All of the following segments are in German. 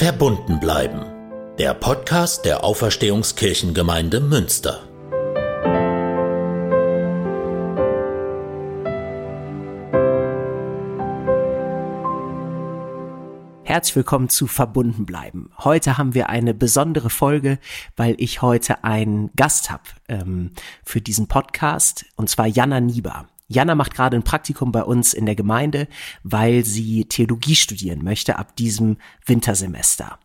Verbunden bleiben. Der Podcast der Auferstehungskirchengemeinde Münster. Herzlich willkommen zu Verbunden bleiben. Heute haben wir eine besondere Folge, weil ich heute einen Gast habe ähm, für diesen Podcast, und zwar Jana Nieber. Jana macht gerade ein Praktikum bei uns in der Gemeinde, weil sie Theologie studieren möchte ab diesem Wintersemester.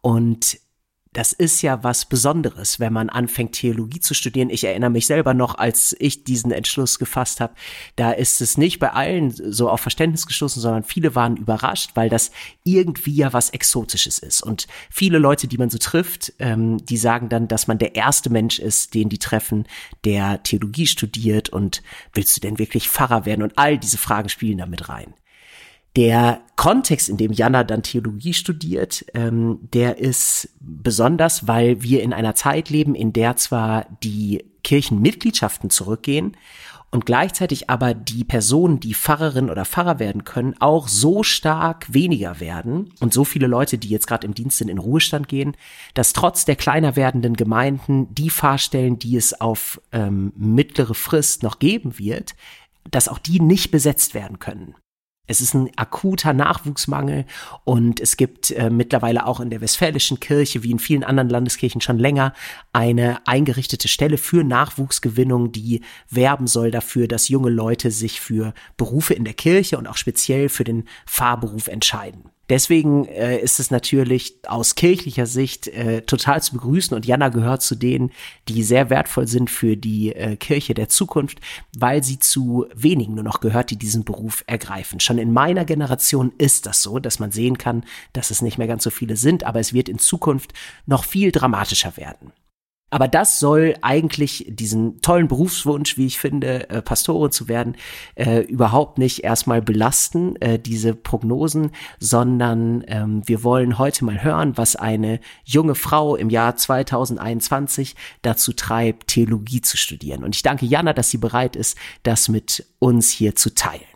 Und das ist ja was Besonderes, wenn man anfängt, Theologie zu studieren. Ich erinnere mich selber noch, als ich diesen Entschluss gefasst habe, da ist es nicht bei allen so auf Verständnis gestoßen, sondern viele waren überrascht, weil das irgendwie ja was Exotisches ist. Und viele Leute, die man so trifft, ähm, die sagen dann, dass man der erste Mensch ist, den die treffen, der Theologie studiert und willst du denn wirklich Pfarrer werden? Und all diese Fragen spielen damit rein. Der Kontext, in dem Jana dann Theologie studiert, ähm, der ist besonders, weil wir in einer Zeit leben, in der zwar die Kirchenmitgliedschaften zurückgehen und gleichzeitig aber die Personen, die Pfarrerin oder Pfarrer werden können, auch so stark weniger werden und so viele Leute, die jetzt gerade im Dienst sind, in Ruhestand gehen, dass trotz der kleiner werdenden Gemeinden die Fahrstellen, die es auf ähm, mittlere Frist noch geben wird, dass auch die nicht besetzt werden können. Es ist ein akuter Nachwuchsmangel und es gibt äh, mittlerweile auch in der Westfälischen Kirche, wie in vielen anderen Landeskirchen schon länger, eine eingerichtete Stelle für Nachwuchsgewinnung, die werben soll dafür, dass junge Leute sich für Berufe in der Kirche und auch speziell für den Fahrberuf entscheiden. Deswegen äh, ist es natürlich aus kirchlicher Sicht äh, total zu begrüßen und Jana gehört zu denen, die sehr wertvoll sind für die äh, Kirche der Zukunft, weil sie zu wenigen nur noch gehört, die diesen Beruf ergreifen. Schon in meiner Generation ist das so, dass man sehen kann, dass es nicht mehr ganz so viele sind, aber es wird in Zukunft noch viel dramatischer werden. Aber das soll eigentlich diesen tollen Berufswunsch, wie ich finde, äh, Pastorin zu werden, äh, überhaupt nicht erstmal belasten, äh, diese Prognosen, sondern ähm, wir wollen heute mal hören, was eine junge Frau im Jahr 2021 dazu treibt, Theologie zu studieren. Und ich danke Jana, dass sie bereit ist, das mit uns hier zu teilen.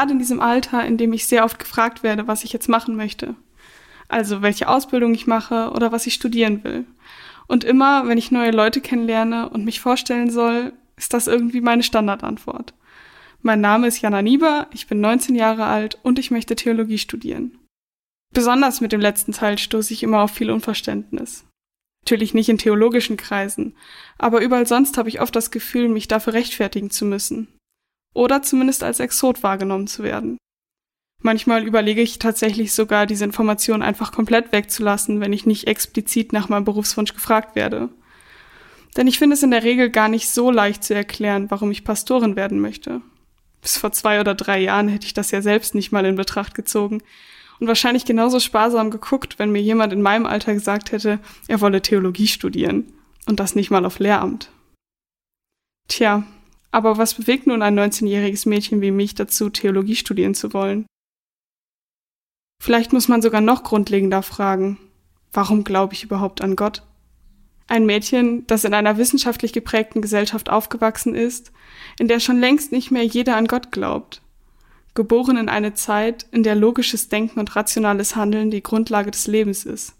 Gerade in diesem Alter, in dem ich sehr oft gefragt werde, was ich jetzt machen möchte. Also welche Ausbildung ich mache oder was ich studieren will. Und immer, wenn ich neue Leute kennenlerne und mich vorstellen soll, ist das irgendwie meine Standardantwort. Mein Name ist Jana Nieber, ich bin 19 Jahre alt und ich möchte Theologie studieren. Besonders mit dem letzten Teil stoße ich immer auf viel Unverständnis. Natürlich nicht in theologischen Kreisen, aber überall sonst habe ich oft das Gefühl, mich dafür rechtfertigen zu müssen oder zumindest als Exot wahrgenommen zu werden. Manchmal überlege ich tatsächlich sogar, diese Information einfach komplett wegzulassen, wenn ich nicht explizit nach meinem Berufswunsch gefragt werde. Denn ich finde es in der Regel gar nicht so leicht zu erklären, warum ich Pastorin werden möchte. Bis vor zwei oder drei Jahren hätte ich das ja selbst nicht mal in Betracht gezogen und wahrscheinlich genauso sparsam geguckt, wenn mir jemand in meinem Alter gesagt hätte, er wolle Theologie studieren und das nicht mal auf Lehramt. Tja, aber was bewegt nun ein 19-jähriges Mädchen wie mich dazu, Theologie studieren zu wollen? Vielleicht muss man sogar noch grundlegender fragen, warum glaube ich überhaupt an Gott? Ein Mädchen, das in einer wissenschaftlich geprägten Gesellschaft aufgewachsen ist, in der schon längst nicht mehr jeder an Gott glaubt. Geboren in eine Zeit, in der logisches Denken und rationales Handeln die Grundlage des Lebens ist.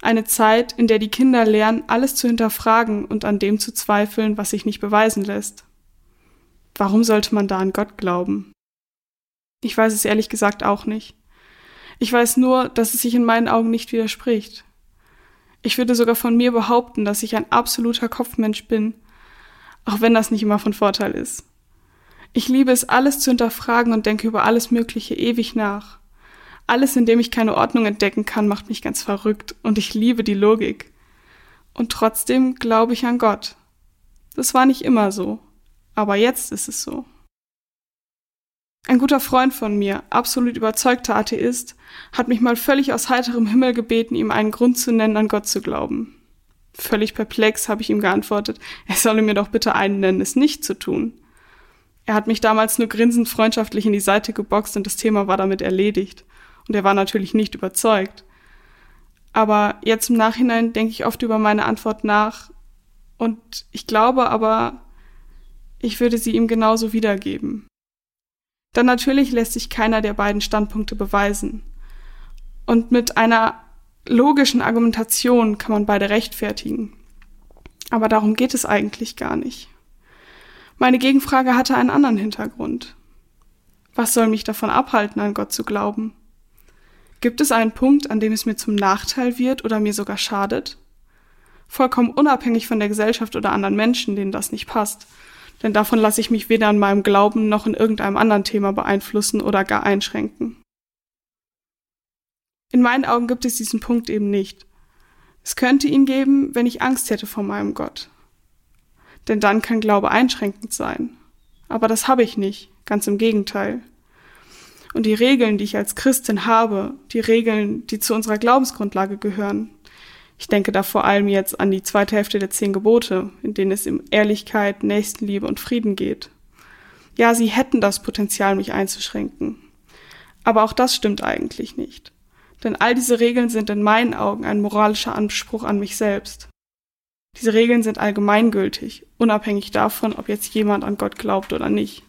Eine Zeit, in der die Kinder lernen, alles zu hinterfragen und an dem zu zweifeln, was sich nicht beweisen lässt. Warum sollte man da an Gott glauben? Ich weiß es ehrlich gesagt auch nicht. Ich weiß nur, dass es sich in meinen Augen nicht widerspricht. Ich würde sogar von mir behaupten, dass ich ein absoluter Kopfmensch bin, auch wenn das nicht immer von Vorteil ist. Ich liebe es, alles zu hinterfragen und denke über alles Mögliche ewig nach. Alles, in dem ich keine Ordnung entdecken kann, macht mich ganz verrückt und ich liebe die Logik. Und trotzdem glaube ich an Gott. Das war nicht immer so, aber jetzt ist es so. Ein guter Freund von mir, absolut überzeugter Atheist, hat mich mal völlig aus heiterem Himmel gebeten, ihm einen Grund zu nennen, an Gott zu glauben. Völlig perplex habe ich ihm geantwortet, er solle mir doch bitte einen nennen, es nicht zu tun. Er hat mich damals nur grinsend freundschaftlich in die Seite geboxt und das Thema war damit erledigt. Und er war natürlich nicht überzeugt. Aber jetzt im Nachhinein denke ich oft über meine Antwort nach und ich glaube aber, ich würde sie ihm genauso wiedergeben. Dann natürlich lässt sich keiner der beiden Standpunkte beweisen. Und mit einer logischen Argumentation kann man beide rechtfertigen. Aber darum geht es eigentlich gar nicht. Meine Gegenfrage hatte einen anderen Hintergrund. Was soll mich davon abhalten, an Gott zu glauben? Gibt es einen Punkt, an dem es mir zum Nachteil wird oder mir sogar schadet? Vollkommen unabhängig von der Gesellschaft oder anderen Menschen, denen das nicht passt. Denn davon lasse ich mich weder in meinem Glauben noch in irgendeinem anderen Thema beeinflussen oder gar einschränken. In meinen Augen gibt es diesen Punkt eben nicht. Es könnte ihn geben, wenn ich Angst hätte vor meinem Gott. Denn dann kann Glaube einschränkend sein. Aber das habe ich nicht, ganz im Gegenteil. Und die Regeln, die ich als Christin habe, die Regeln, die zu unserer Glaubensgrundlage gehören, ich denke da vor allem jetzt an die zweite Hälfte der zehn Gebote, in denen es um Ehrlichkeit, Nächstenliebe und Frieden geht. Ja, sie hätten das Potenzial, mich einzuschränken. Aber auch das stimmt eigentlich nicht. Denn all diese Regeln sind in meinen Augen ein moralischer Anspruch an mich selbst. Diese Regeln sind allgemeingültig, unabhängig davon, ob jetzt jemand an Gott glaubt oder nicht.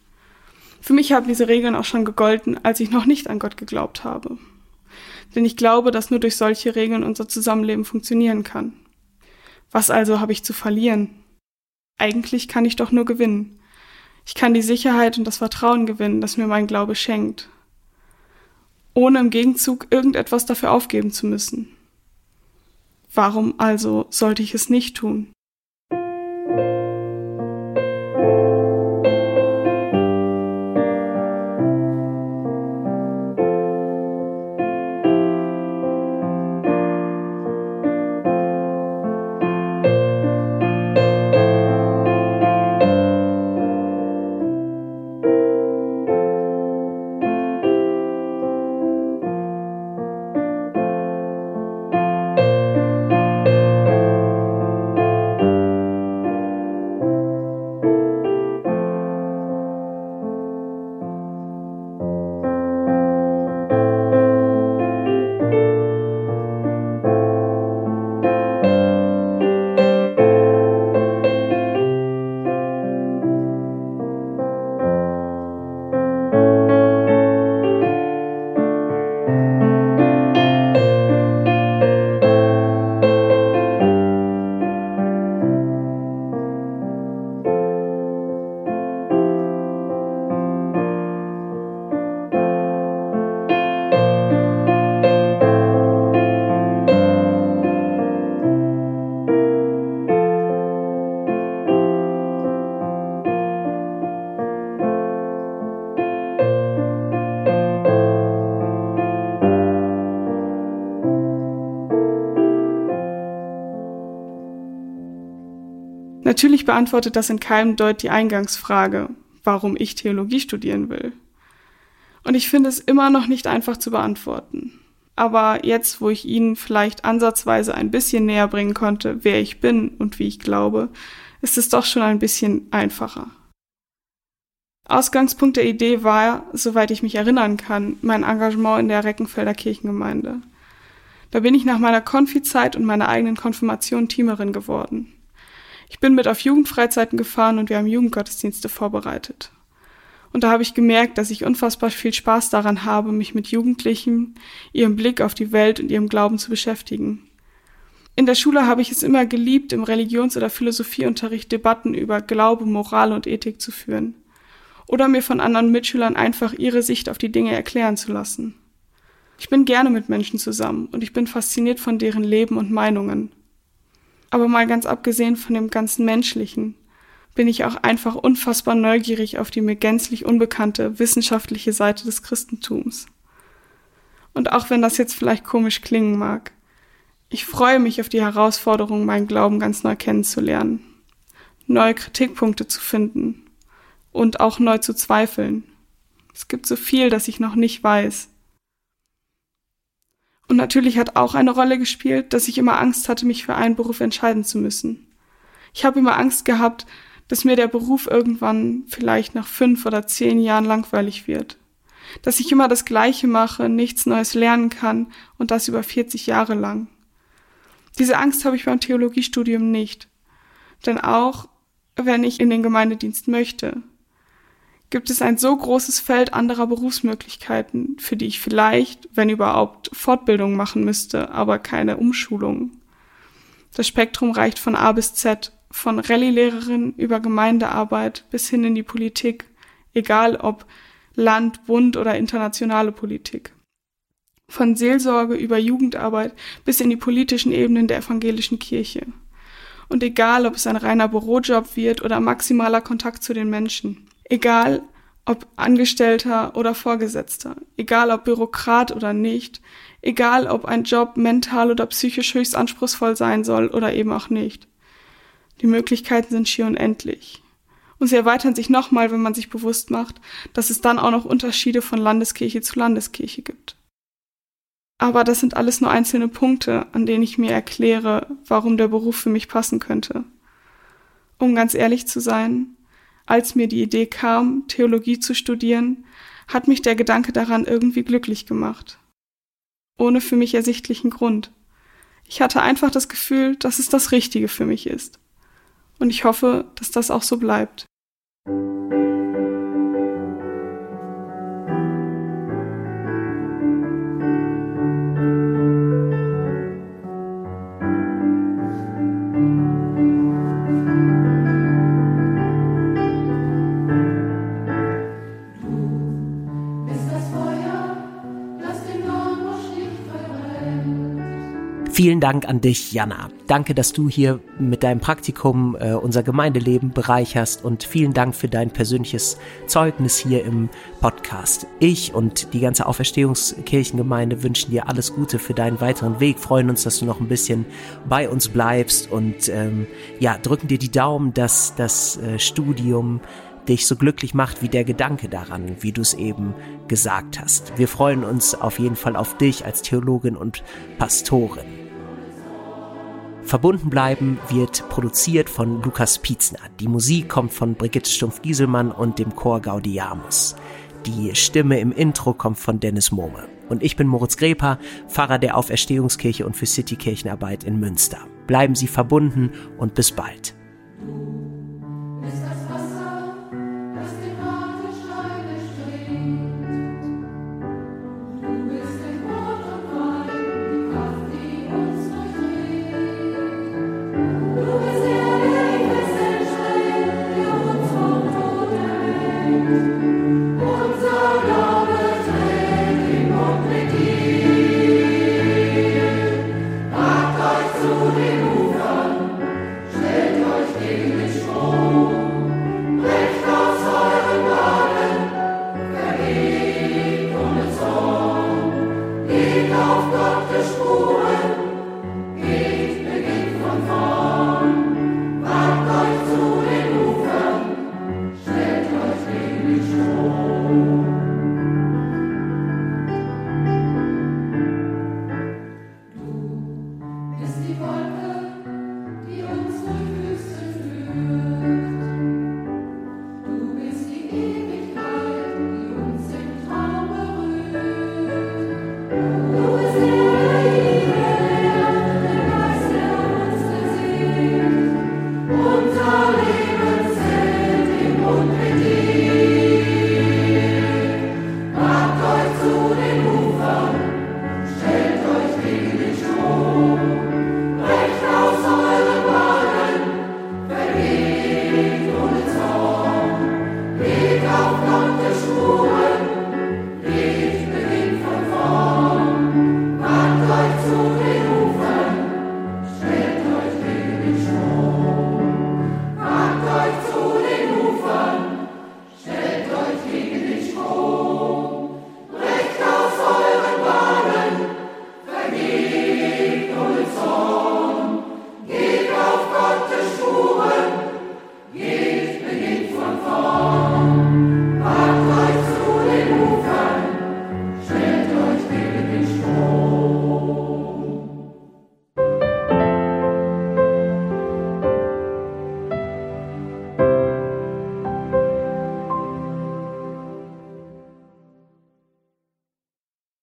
Für mich haben diese Regeln auch schon gegolten, als ich noch nicht an Gott geglaubt habe. Denn ich glaube, dass nur durch solche Regeln unser Zusammenleben funktionieren kann. Was also habe ich zu verlieren? Eigentlich kann ich doch nur gewinnen. Ich kann die Sicherheit und das Vertrauen gewinnen, das mir mein Glaube schenkt, ohne im Gegenzug irgendetwas dafür aufgeben zu müssen. Warum also sollte ich es nicht tun? Natürlich beantwortet das in keinem Deut die Eingangsfrage, warum ich Theologie studieren will. Und ich finde es immer noch nicht einfach zu beantworten. Aber jetzt, wo ich Ihnen vielleicht ansatzweise ein bisschen näher bringen konnte, wer ich bin und wie ich glaube, ist es doch schon ein bisschen einfacher. Ausgangspunkt der Idee war, soweit ich mich erinnern kann, mein Engagement in der Reckenfelder Kirchengemeinde. Da bin ich nach meiner Konfizeit und meiner eigenen Konfirmation Teamerin geworden. Ich bin mit auf Jugendfreizeiten gefahren und wir haben Jugendgottesdienste vorbereitet. Und da habe ich gemerkt, dass ich unfassbar viel Spaß daran habe, mich mit Jugendlichen, ihrem Blick auf die Welt und ihrem Glauben zu beschäftigen. In der Schule habe ich es immer geliebt, im Religions- oder Philosophieunterricht Debatten über Glaube, Moral und Ethik zu führen. Oder mir von anderen Mitschülern einfach ihre Sicht auf die Dinge erklären zu lassen. Ich bin gerne mit Menschen zusammen und ich bin fasziniert von deren Leben und Meinungen. Aber mal ganz abgesehen von dem ganzen Menschlichen, bin ich auch einfach unfassbar neugierig auf die mir gänzlich unbekannte wissenschaftliche Seite des Christentums. Und auch wenn das jetzt vielleicht komisch klingen mag, ich freue mich auf die Herausforderung, meinen Glauben ganz neu kennenzulernen, neue Kritikpunkte zu finden und auch neu zu zweifeln. Es gibt so viel, das ich noch nicht weiß. Und natürlich hat auch eine Rolle gespielt, dass ich immer Angst hatte, mich für einen Beruf entscheiden zu müssen. Ich habe immer Angst gehabt, dass mir der Beruf irgendwann vielleicht nach fünf oder zehn Jahren langweilig wird. Dass ich immer das Gleiche mache, nichts Neues lernen kann und das über 40 Jahre lang. Diese Angst habe ich beim Theologiestudium nicht. Denn auch wenn ich in den Gemeindedienst möchte, gibt es ein so großes Feld anderer Berufsmöglichkeiten, für die ich vielleicht, wenn überhaupt, Fortbildung machen müsste, aber keine Umschulung. Das Spektrum reicht von A bis Z, von Rallye-Lehrerin über Gemeindearbeit bis hin in die Politik, egal ob Land, Bund oder internationale Politik. Von Seelsorge über Jugendarbeit bis in die politischen Ebenen der evangelischen Kirche. Und egal, ob es ein reiner Bürojob wird oder maximaler Kontakt zu den Menschen. Egal, ob Angestellter oder Vorgesetzter. Egal, ob Bürokrat oder nicht. Egal, ob ein Job mental oder psychisch höchst anspruchsvoll sein soll oder eben auch nicht. Die Möglichkeiten sind schier unendlich. Und sie erweitern sich nochmal, wenn man sich bewusst macht, dass es dann auch noch Unterschiede von Landeskirche zu Landeskirche gibt. Aber das sind alles nur einzelne Punkte, an denen ich mir erkläre, warum der Beruf für mich passen könnte. Um ganz ehrlich zu sein, als mir die Idee kam, Theologie zu studieren, hat mich der Gedanke daran irgendwie glücklich gemacht. Ohne für mich ersichtlichen Grund. Ich hatte einfach das Gefühl, dass es das Richtige für mich ist. Und ich hoffe, dass das auch so bleibt. Vielen Dank an dich, Jana. Danke, dass du hier mit deinem Praktikum äh, unser Gemeindeleben bereicherst und vielen Dank für dein persönliches Zeugnis hier im Podcast. Ich und die ganze Auferstehungskirchengemeinde wünschen dir alles Gute für deinen weiteren Weg, freuen uns, dass du noch ein bisschen bei uns bleibst und ähm, ja, drücken dir die Daumen, dass das äh, Studium dich so glücklich macht wie der Gedanke daran, wie du es eben gesagt hast. Wir freuen uns auf jeden Fall auf dich als Theologin und Pastorin. Verbunden bleiben wird produziert von Lukas Pietzner. Die Musik kommt von Brigitte Stumpf-Gieselmann und dem Chor Gaudiamus. Die Stimme im Intro kommt von Dennis Mohme. Und ich bin Moritz Greper, Pfarrer der Auferstehungskirche und für Citykirchenarbeit in Münster. Bleiben Sie verbunden und bis bald.